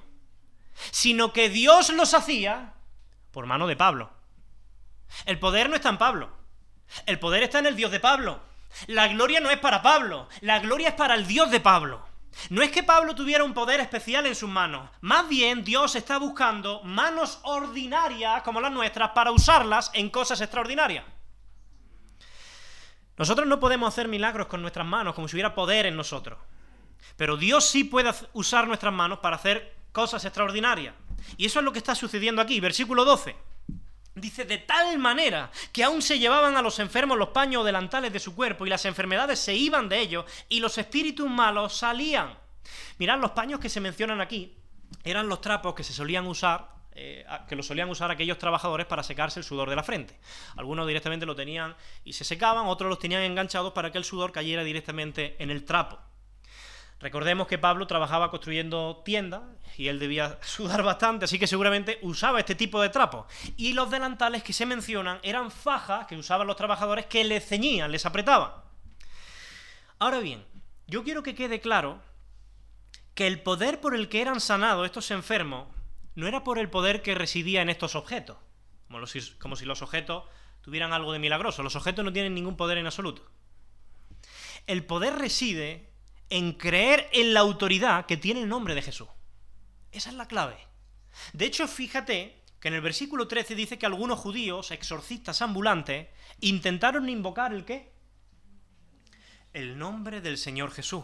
sino que Dios los hacía por mano de Pablo. El poder no está en Pablo. El poder está en el Dios de Pablo. La gloria no es para Pablo, la gloria es para el Dios de Pablo. No es que Pablo tuviera un poder especial en sus manos, más bien Dios está buscando manos ordinarias como las nuestras para usarlas en cosas extraordinarias. Nosotros no podemos hacer milagros con nuestras manos como si hubiera poder en nosotros, pero Dios sí puede usar nuestras manos para hacer cosas extraordinarias. Y eso es lo que está sucediendo aquí, versículo 12. Dice, de tal manera que aún se llevaban a los enfermos los paños delantales de su cuerpo y las enfermedades se iban de ellos y los espíritus malos salían. Mirad, los paños que se mencionan aquí eran los trapos que se solían usar, eh, que los solían usar aquellos trabajadores para secarse el sudor de la frente. Algunos directamente lo tenían y se secaban, otros los tenían enganchados para que el sudor cayera directamente en el trapo. Recordemos que Pablo trabajaba construyendo tiendas y él debía sudar bastante, así que seguramente usaba este tipo de trapos. Y los delantales que se mencionan eran fajas que usaban los trabajadores que les ceñían, les apretaban. Ahora bien, yo quiero que quede claro que el poder por el que eran sanados estos enfermos no era por el poder que residía en estos objetos, como, como si los objetos tuvieran algo de milagroso. Los objetos no tienen ningún poder en absoluto. El poder reside en creer en la autoridad que tiene el nombre de Jesús. Esa es la clave. De hecho, fíjate que en el versículo 13 dice que algunos judíos, exorcistas ambulantes, intentaron invocar el qué? El nombre del Señor Jesús.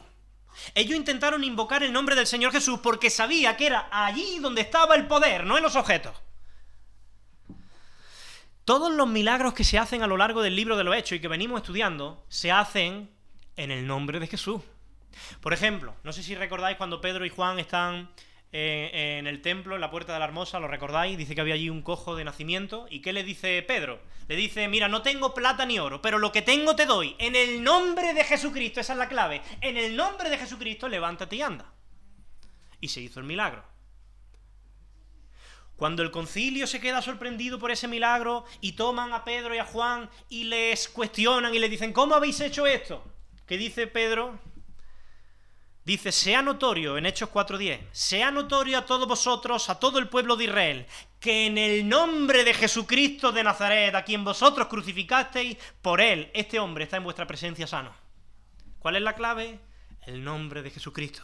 Ellos intentaron invocar el nombre del Señor Jesús porque sabía que era allí donde estaba el poder, no en los objetos. Todos los milagros que se hacen a lo largo del libro de los Hechos y que venimos estudiando, se hacen en el nombre de Jesús. Por ejemplo, no sé si recordáis cuando Pedro y Juan están eh, en el templo, en la puerta de la hermosa, ¿lo recordáis? Dice que había allí un cojo de nacimiento. ¿Y qué le dice Pedro? Le dice, mira, no tengo plata ni oro, pero lo que tengo te doy. En el nombre de Jesucristo, esa es la clave. En el nombre de Jesucristo, levántate y anda. Y se hizo el milagro. Cuando el concilio se queda sorprendido por ese milagro y toman a Pedro y a Juan y les cuestionan y les dicen, ¿cómo habéis hecho esto? ¿Qué dice Pedro? Dice, sea notorio en Hechos 4.10, sea notorio a todos vosotros, a todo el pueblo de Israel, que en el nombre de Jesucristo de Nazaret, a quien vosotros crucificasteis, por él, este hombre está en vuestra presencia sano. ¿Cuál es la clave? El nombre de Jesucristo.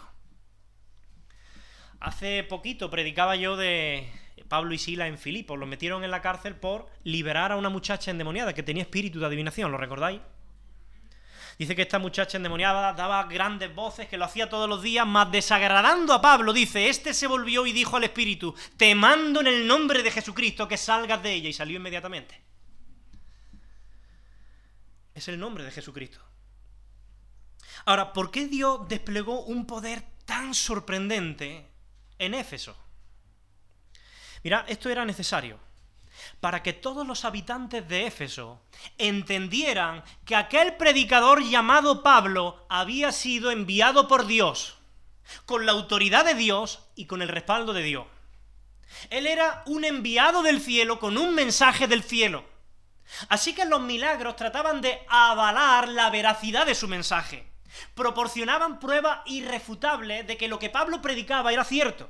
Hace poquito predicaba yo de Pablo y Sila en Filipos, los metieron en la cárcel por liberar a una muchacha endemoniada que tenía espíritu de adivinación, ¿lo recordáis? Dice que esta muchacha endemoniada daba grandes voces, que lo hacía todos los días, más desagradando a Pablo, dice, este se volvió y dijo al espíritu, te mando en el nombre de Jesucristo que salgas de ella, y salió inmediatamente. Es el nombre de Jesucristo. Ahora, ¿por qué Dios desplegó un poder tan sorprendente en Éfeso? Mira, esto era necesario para que todos los habitantes de Éfeso entendieran que aquel predicador llamado Pablo había sido enviado por Dios, con la autoridad de Dios y con el respaldo de Dios. Él era un enviado del cielo con un mensaje del cielo. Así que los milagros trataban de avalar la veracidad de su mensaje. Proporcionaban prueba irrefutable de que lo que Pablo predicaba era cierto.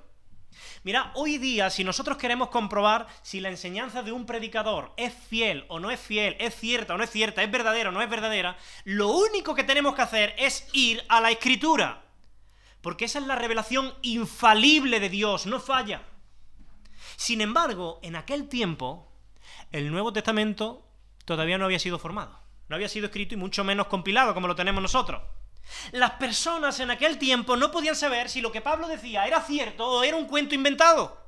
Mira, hoy día, si nosotros queremos comprobar si la enseñanza de un predicador es fiel o no es fiel, es cierta o no es cierta, es verdadera o no es verdadera, lo único que tenemos que hacer es ir a la escritura. Porque esa es la revelación infalible de Dios, no falla. Sin embargo, en aquel tiempo, el Nuevo Testamento todavía no había sido formado. No había sido escrito y mucho menos compilado como lo tenemos nosotros. Las personas en aquel tiempo no podían saber si lo que Pablo decía era cierto o era un cuento inventado.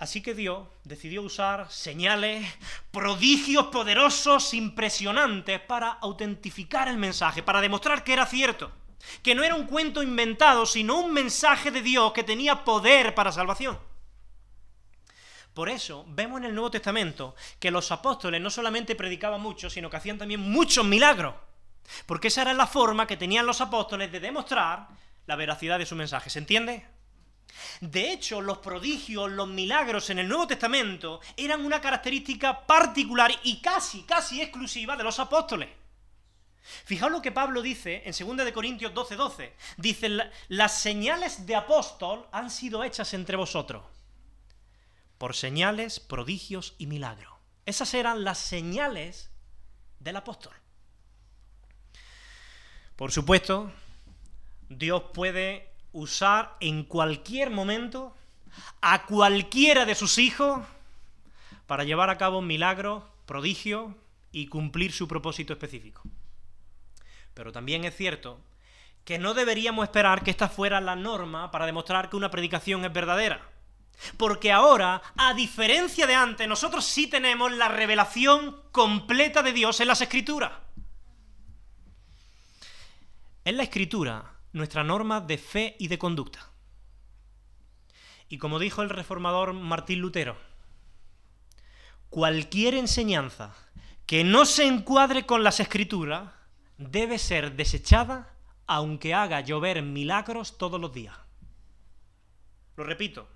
Así que Dios decidió usar señales, prodigios poderosos, impresionantes, para autentificar el mensaje, para demostrar que era cierto, que no era un cuento inventado, sino un mensaje de Dios que tenía poder para salvación. Por eso vemos en el Nuevo Testamento que los apóstoles no solamente predicaban mucho, sino que hacían también muchos milagros. Porque esa era la forma que tenían los apóstoles de demostrar la veracidad de su mensaje. ¿Se entiende? De hecho, los prodigios, los milagros en el Nuevo Testamento eran una característica particular y casi, casi exclusiva de los apóstoles. Fijaos lo que Pablo dice en 2 de Corintios 12:12. 12. Dice, las señales de apóstol han sido hechas entre vosotros por señales, prodigios y milagros. Esas eran las señales del apóstol. Por supuesto, Dios puede usar en cualquier momento a cualquiera de sus hijos para llevar a cabo milagros, prodigios y cumplir su propósito específico. Pero también es cierto que no deberíamos esperar que esta fuera la norma para demostrar que una predicación es verdadera. Porque ahora, a diferencia de antes, nosotros sí tenemos la revelación completa de Dios en las Escrituras. En la Escritura, nuestra norma de fe y de conducta. Y como dijo el reformador Martín Lutero, cualquier enseñanza que no se encuadre con las Escrituras debe ser desechada aunque haga llover milagros todos los días. Lo repito,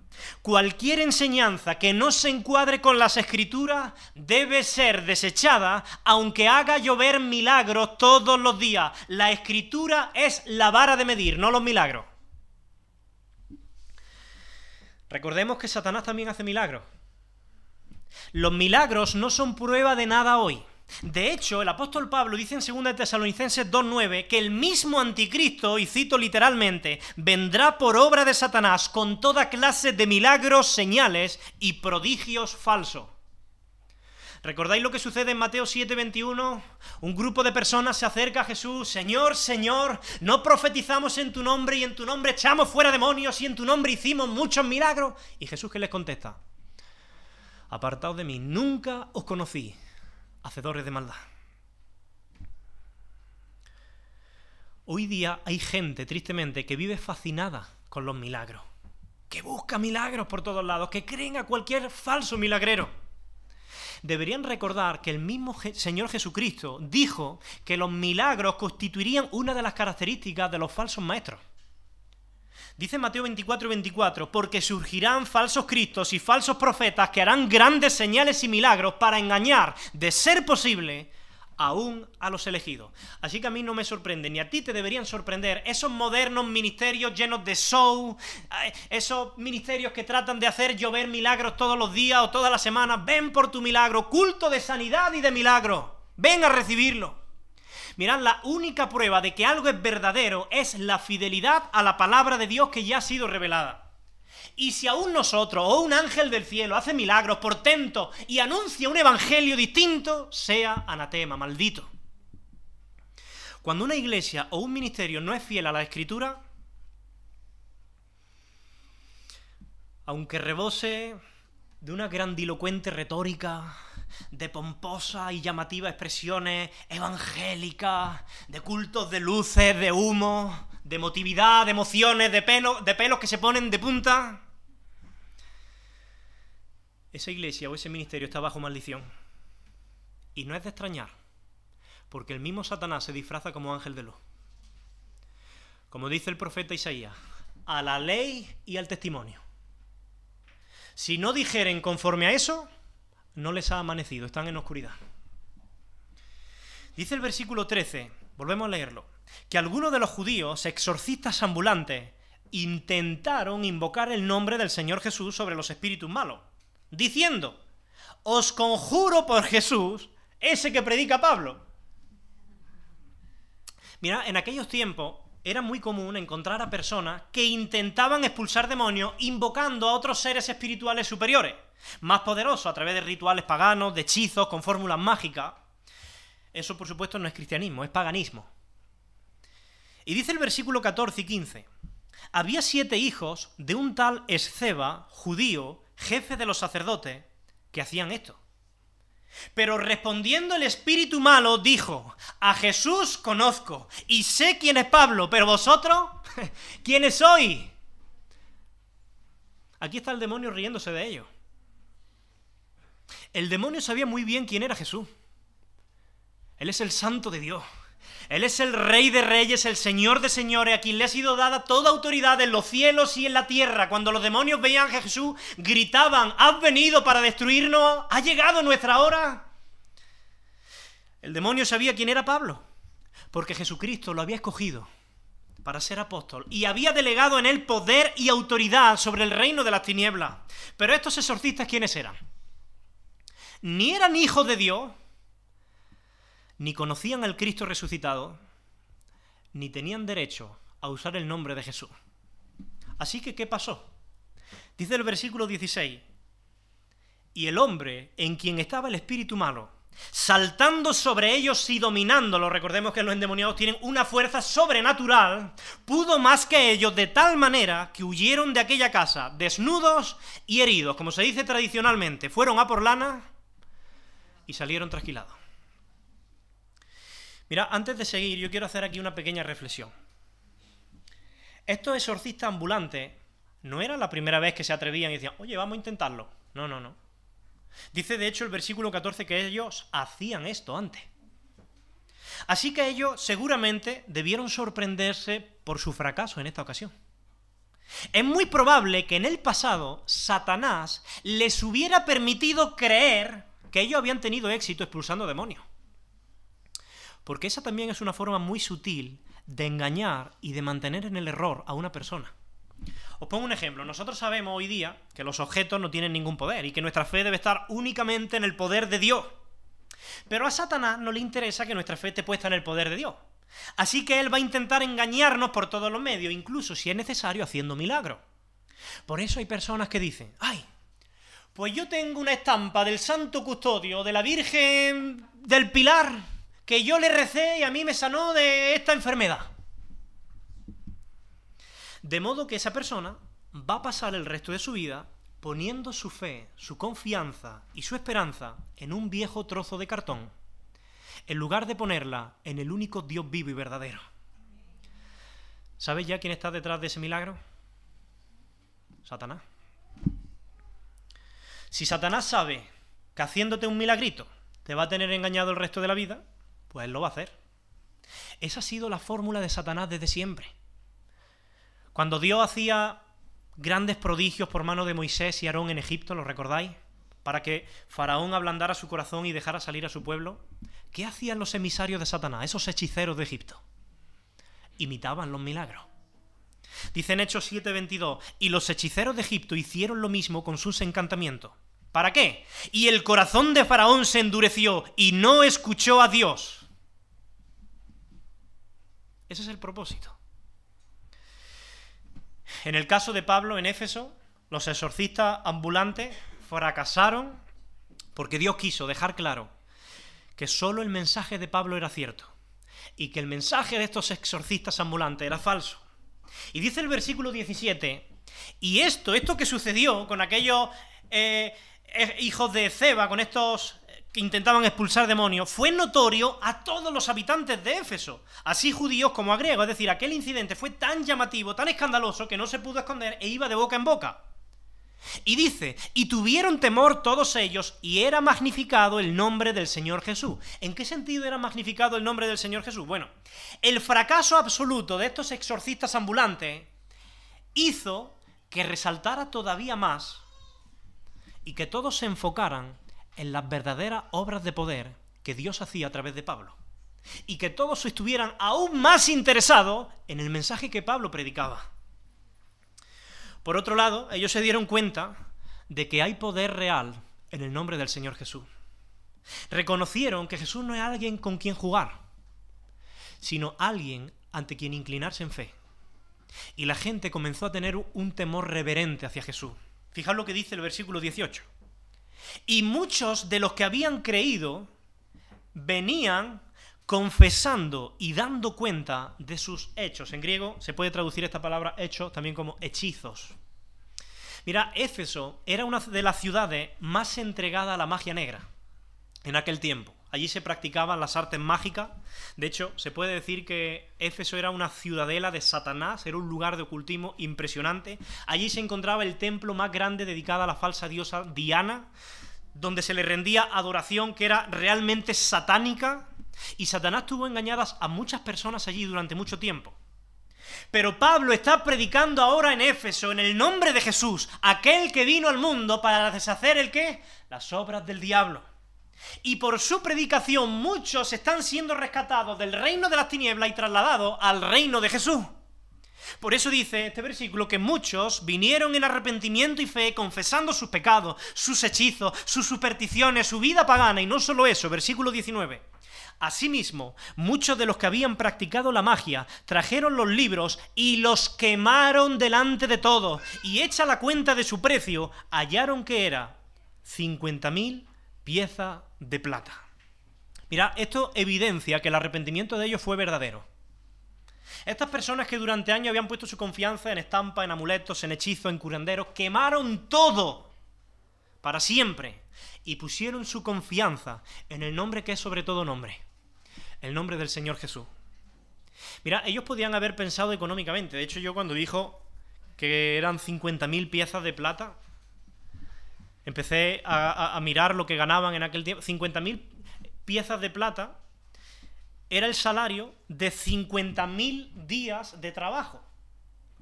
cualquier enseñanza que no se encuadre con las escrituras debe ser desechada aunque haga llover milagros todos los días. La escritura es la vara de medir, no los milagros. Recordemos que Satanás también hace milagros. Los milagros no son prueba de nada hoy. De hecho, el apóstol Pablo dice en 2 Tesalonicenses 2.9 que el mismo anticristo, y cito literalmente, vendrá por obra de Satanás con toda clase de milagros, señales y prodigios falsos. ¿Recordáis lo que sucede en Mateo 7:21? Un grupo de personas se acerca a Jesús, Señor, Señor, no profetizamos en tu nombre y en tu nombre echamos fuera demonios y en tu nombre hicimos muchos milagros. Y Jesús que les contesta, apartaos de mí, nunca os conocí hacedores de maldad. Hoy día hay gente, tristemente, que vive fascinada con los milagros, que busca milagros por todos lados, que creen a cualquier falso milagrero. Deberían recordar que el mismo Señor Jesucristo dijo que los milagros constituirían una de las características de los falsos maestros. Dice Mateo 24 24, porque surgirán falsos cristos y falsos profetas que harán grandes señales y milagros para engañar, de ser posible, aún a los elegidos. Así que a mí no me sorprende, ni a ti te deberían sorprender esos modernos ministerios llenos de show, eh, esos ministerios que tratan de hacer llover milagros todos los días o todas las semanas. Ven por tu milagro, culto de sanidad y de milagro. Ven a recibirlo. Mirad, la única prueba de que algo es verdadero es la fidelidad a la palabra de Dios que ya ha sido revelada. Y si aún nosotros o un ángel del cielo hace milagros, portento y anuncia un evangelio distinto, sea anatema, maldito. Cuando una iglesia o un ministerio no es fiel a la escritura, aunque rebose de una grandilocuente retórica, de pomposas y llamativas expresiones evangélicas, de cultos de luces, de humo, de emotividad, de emociones, de, pelo, de pelos que se ponen de punta. Esa iglesia o ese ministerio está bajo maldición. Y no es de extrañar, porque el mismo Satanás se disfraza como ángel de luz. Como dice el profeta Isaías, a la ley y al testimonio. Si no dijeren conforme a eso, no les ha amanecido, están en oscuridad. Dice el versículo 13, volvemos a leerlo, que algunos de los judíos, exorcistas ambulantes, intentaron invocar el nombre del Señor Jesús sobre los espíritus malos, diciendo, os conjuro por Jesús, ese que predica Pablo. Mira, en aquellos tiempos era muy común encontrar a personas que intentaban expulsar demonios invocando a otros seres espirituales superiores, más poderosos a través de rituales paganos, de hechizos, con fórmulas mágicas. Eso, por supuesto, no es cristianismo, es paganismo. Y dice el versículo 14 y 15, había siete hijos de un tal Esceba, judío, jefe de los sacerdotes, que hacían esto. Pero respondiendo el espíritu malo, dijo, a Jesús conozco y sé quién es Pablo, pero vosotros, ¿quiénes sois? Aquí está el demonio riéndose de ellos. El demonio sabía muy bien quién era Jesús. Él es el santo de Dios. Él es el rey de reyes, el señor de señores, a quien le ha sido dada toda autoridad en los cielos y en la tierra. Cuando los demonios veían a Jesús, gritaban, has venido para destruirnos, ha llegado nuestra hora. El demonio sabía quién era Pablo, porque Jesucristo lo había escogido para ser apóstol y había delegado en él poder y autoridad sobre el reino de las tinieblas. Pero estos exorcistas, ¿quiénes eran? Ni eran hijos de Dios, ni conocían al Cristo resucitado, ni tenían derecho a usar el nombre de Jesús. Así que, ¿qué pasó? Dice el versículo 16, y el hombre en quien estaba el espíritu malo, saltando sobre ellos y dominándolos, recordemos que los endemoniados tienen una fuerza sobrenatural, pudo más que ellos de tal manera que huyeron de aquella casa desnudos y heridos, como se dice tradicionalmente, fueron a por lana y salieron trasquilados. Mira, antes de seguir, yo quiero hacer aquí una pequeña reflexión. Estos exorcistas ambulantes no era la primera vez que se atrevían y decían, oye, vamos a intentarlo. No, no, no. Dice de hecho el versículo 14 que ellos hacían esto antes. Así que ellos seguramente debieron sorprenderse por su fracaso en esta ocasión. Es muy probable que en el pasado Satanás les hubiera permitido creer que ellos habían tenido éxito expulsando demonios. Porque esa también es una forma muy sutil de engañar y de mantener en el error a una persona. Os pongo un ejemplo. Nosotros sabemos hoy día que los objetos no tienen ningún poder y que nuestra fe debe estar únicamente en el poder de Dios. Pero a Satanás no le interesa que nuestra fe esté puesta en el poder de Dios. Así que él va a intentar engañarnos por todos los medios, incluso si es necesario haciendo milagros. Por eso hay personas que dicen, ay, pues yo tengo una estampa del Santo Custodio, de la Virgen del Pilar, que yo le recé y a mí me sanó de esta enfermedad. De modo que esa persona va a pasar el resto de su vida poniendo su fe, su confianza y su esperanza en un viejo trozo de cartón, en lugar de ponerla en el único Dios vivo y verdadero. ¿Sabes ya quién está detrás de ese milagro? Satanás. Si Satanás sabe que haciéndote un milagrito te va a tener engañado el resto de la vida, pues él lo va a hacer. Esa ha sido la fórmula de Satanás desde siempre. Cuando Dios hacía grandes prodigios por mano de Moisés y Aarón en Egipto, ¿lo recordáis? Para que Faraón ablandara su corazón y dejara salir a su pueblo. ¿Qué hacían los emisarios de Satanás, esos hechiceros de Egipto? Imitaban los milagros. Dice en Hechos 7:22, y los hechiceros de Egipto hicieron lo mismo con sus encantamientos. ¿Para qué? Y el corazón de Faraón se endureció y no escuchó a Dios. Ese es el propósito. En el caso de Pablo en Éfeso, los exorcistas ambulantes fracasaron porque Dios quiso dejar claro que solo el mensaje de Pablo era cierto y que el mensaje de estos exorcistas ambulantes era falso. Y dice el versículo 17, y esto, esto que sucedió con aquellos eh, eh, hijos de Ceba, con estos que intentaban expulsar demonios, fue notorio a todos los habitantes de Éfeso, así judíos como a griegos. Es decir, aquel incidente fue tan llamativo, tan escandaloso, que no se pudo esconder e iba de boca en boca. Y dice, y tuvieron temor todos ellos, y era magnificado el nombre del Señor Jesús. ¿En qué sentido era magnificado el nombre del Señor Jesús? Bueno, el fracaso absoluto de estos exorcistas ambulantes hizo que resaltara todavía más y que todos se enfocaran en las verdaderas obras de poder que Dios hacía a través de Pablo. Y que todos estuvieran aún más interesados en el mensaje que Pablo predicaba. Por otro lado, ellos se dieron cuenta de que hay poder real en el nombre del Señor Jesús. Reconocieron que Jesús no es alguien con quien jugar, sino alguien ante quien inclinarse en fe. Y la gente comenzó a tener un temor reverente hacia Jesús. Fijaos lo que dice el versículo 18. Y muchos de los que habían creído venían confesando y dando cuenta de sus hechos. En griego se puede traducir esta palabra hecho también como hechizos. Mira, Éfeso era una de las ciudades más entregada a la magia negra en aquel tiempo. Allí se practicaban las artes mágicas. De hecho, se puede decir que Éfeso era una ciudadela de Satanás, era un lugar de ocultismo impresionante. Allí se encontraba el templo más grande dedicado a la falsa diosa Diana. donde se le rendía adoración que era realmente satánica, y Satanás tuvo engañadas a muchas personas allí durante mucho tiempo. Pero Pablo está predicando ahora en Éfeso, en el nombre de Jesús, aquel que vino al mundo para deshacer el qué? Las obras del diablo. Y por su predicación muchos están siendo rescatados del reino de las tinieblas y trasladados al reino de Jesús. Por eso dice este versículo que muchos vinieron en arrepentimiento y fe confesando sus pecados, sus hechizos, sus supersticiones, su vida pagana y no solo eso, versículo 19. Asimismo, muchos de los que habían practicado la magia trajeron los libros y los quemaron delante de todos, y hecha la cuenta de su precio, hallaron que era 50.000 piezas de plata. Mira, esto evidencia que el arrepentimiento de ellos fue verdadero. Estas personas que durante años habían puesto su confianza en estampas, en amuletos, en hechizos, en curanderos, quemaron todo para siempre y pusieron su confianza en el nombre que es sobre todo nombre, el nombre del Señor Jesús. Mira, ellos podían haber pensado económicamente. De hecho, yo cuando dijo que eran 50.000 piezas de plata, empecé a, mirar lo que ganaban en aquel tiempo. 50.000 piezas de plata era el salario de 50.000 días de trabajo.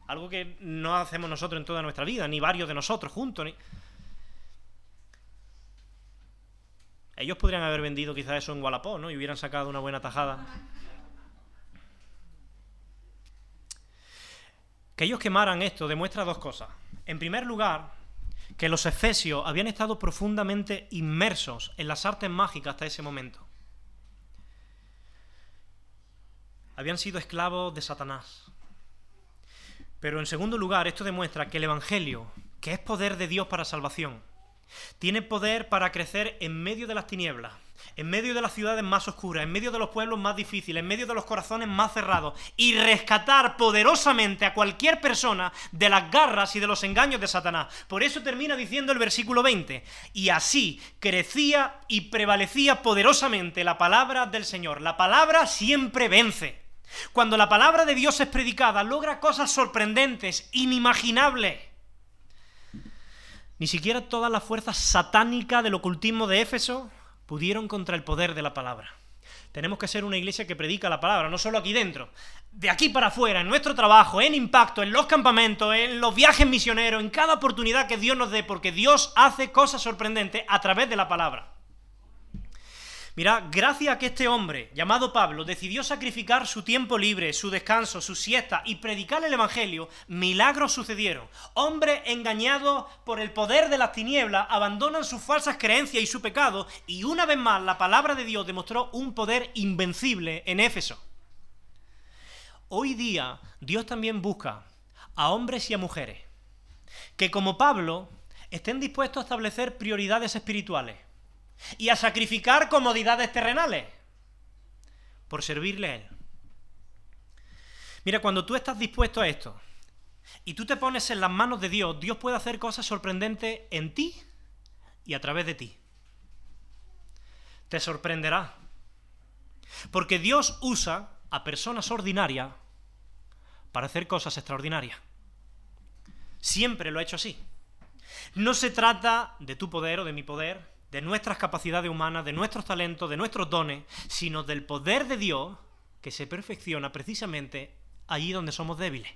Algo que no hacemos nosotros en toda nuestra vida, ni varios de nosotros juntos. Ni... Ellos podrían haber vendido quizás eso en Wallapop, ¿no? Y hubieran sacado una buena tajada. Que ellos quemaran esto demuestra dos cosas. En primer lugar, que los efesios habían estado profundamente inmersos en las artes mágicas hasta ese momento. Habían sido esclavos de Satanás. Pero en segundo lugar, esto demuestra que el Evangelio, que es poder de Dios para salvación, tiene poder para crecer en medio de las tinieblas, en medio de las ciudades más oscuras, en medio de los pueblos más difíciles, en medio de los corazones más cerrados, y rescatar poderosamente a cualquier persona de las garras y de los engaños de Satanás. Por eso termina diciendo el versículo 20, y así crecía y prevalecía poderosamente la palabra del Señor. La palabra siempre vence. Cuando la palabra de Dios es predicada, logra cosas sorprendentes, inimaginables. Ni siquiera todas las fuerzas satánicas del ocultismo de Éfeso pudieron contra el poder de la palabra. Tenemos que ser una iglesia que predica la palabra, no solo aquí dentro, de aquí para afuera, en nuestro trabajo, en impacto, en los campamentos, en los viajes misioneros, en cada oportunidad que Dios nos dé, porque Dios hace cosas sorprendentes a través de la palabra. Mira, gracias a que este hombre, llamado Pablo, decidió sacrificar su tiempo libre, su descanso, su siesta y predicar el Evangelio, milagros sucedieron. Hombres engañados por el poder de las tinieblas abandonan sus falsas creencias y su pecado, y una vez más la palabra de Dios demostró un poder invencible en Éfeso. Hoy día Dios también busca a hombres y a mujeres que como Pablo estén dispuestos a establecer prioridades espirituales y a sacrificar comodidades terrenales por servirle a Él. Mira, cuando tú estás dispuesto a esto y tú te pones en las manos de Dios, Dios puede hacer cosas sorprendentes en ti y a través de ti. Te sorprenderá. Porque Dios usa a personas ordinarias para hacer cosas extraordinarias. Siempre lo ha hecho así. No se trata de tu poder o de mi poder, de nuestras capacidades humanas, de nuestros talentos, de nuestros dones, sino del poder de Dios que se perfecciona precisamente allí donde somos débiles.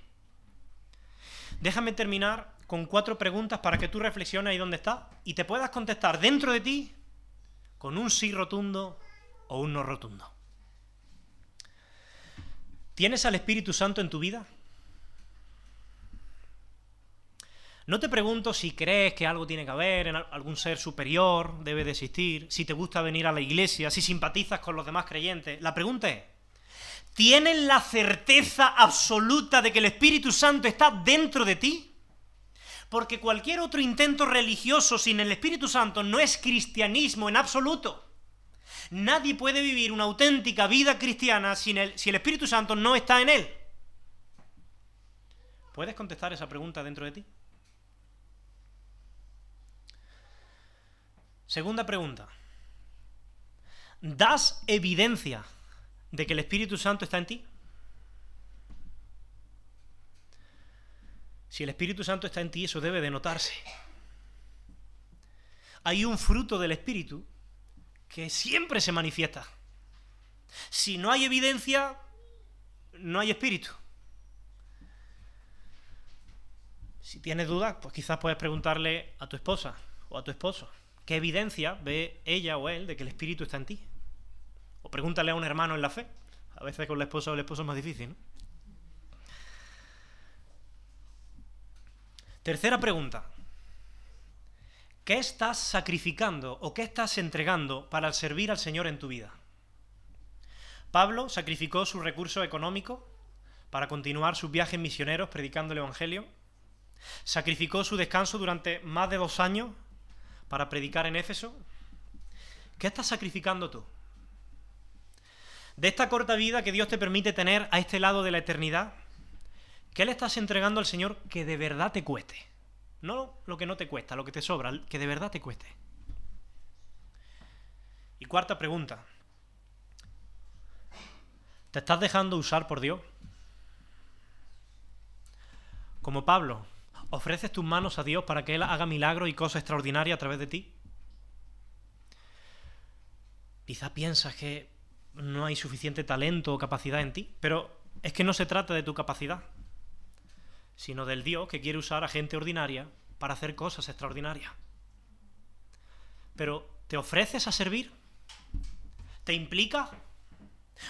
Déjame terminar con cuatro preguntas para que tú reflexiones ahí donde estás y te puedas contestar dentro de ti con un sí rotundo o un no rotundo. ¿Tienes al Espíritu Santo en tu vida? No te pregunto si crees que algo tiene que haber, en algún ser superior debe de existir, si te gusta venir a la iglesia, si simpatizas con los demás creyentes. La pregunta es, ¿tienes la certeza absoluta de que el Espíritu Santo está dentro de ti? Porque cualquier otro intento religioso sin el Espíritu Santo no es cristianismo en absoluto. Nadie puede vivir una auténtica vida cristiana sin el, si el Espíritu Santo no está en él. ¿Puedes contestar esa pregunta dentro de ti? Segunda pregunta. ¿Das evidencia de que el Espíritu Santo está en ti? Si el Espíritu Santo está en ti, eso debe de notarse. hay un fruto del Espíritu que siempre se manifiesta. Si no hay evidencia, no hay espíritu. Si tienes dudas, pues quizás puedes preguntarle a tu esposa o a tu esposo qué evidencia ve ella o él de que el espíritu está en ti. O pregúntale a un hermano en la fe. A veces con la esposa o el esposo es más difícil, ¿no? Tercera pregunta. ¿Qué estás sacrificando o qué estás entregando para servir al Señor en tu vida? Pablo sacrificó su recurso económico para continuar sus viajes misioneros predicando el Evangelio. Sacrificó su descanso durante más de dos años para predicar en Éfeso. ¿Qué estás sacrificando tú? De esta corta vida que Dios te permite tener a este lado de la eternidad, ¿qué le estás entregando al Señor que de verdad te cueste? No lo que no te cuesta, lo que te sobra, que de verdad te cueste. Y cuarta pregunta. ¿Te estás dejando usar por Dios? Como Pablo, ¿ofreces tus manos a Dios para que Él haga milagros y cosas extraordinarias a través de ti? Quizá piensas que no hay suficiente talento o capacidad en ti, pero es que no se trata de tu capacidad, sino del Dios que quiere usar a gente ordinaria para hacer cosas extraordinarias. Pero, ¿te ofreces a servir? ¿Te implica?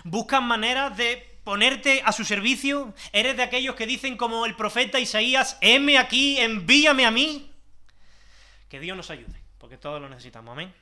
¿Buscas maneras de ponerte a su servicio? ¿Eres de aquellos que dicen como el profeta Isaías, heme aquí, envíame a mí? Que Dios nos ayude, porque todos lo necesitamos. Amén.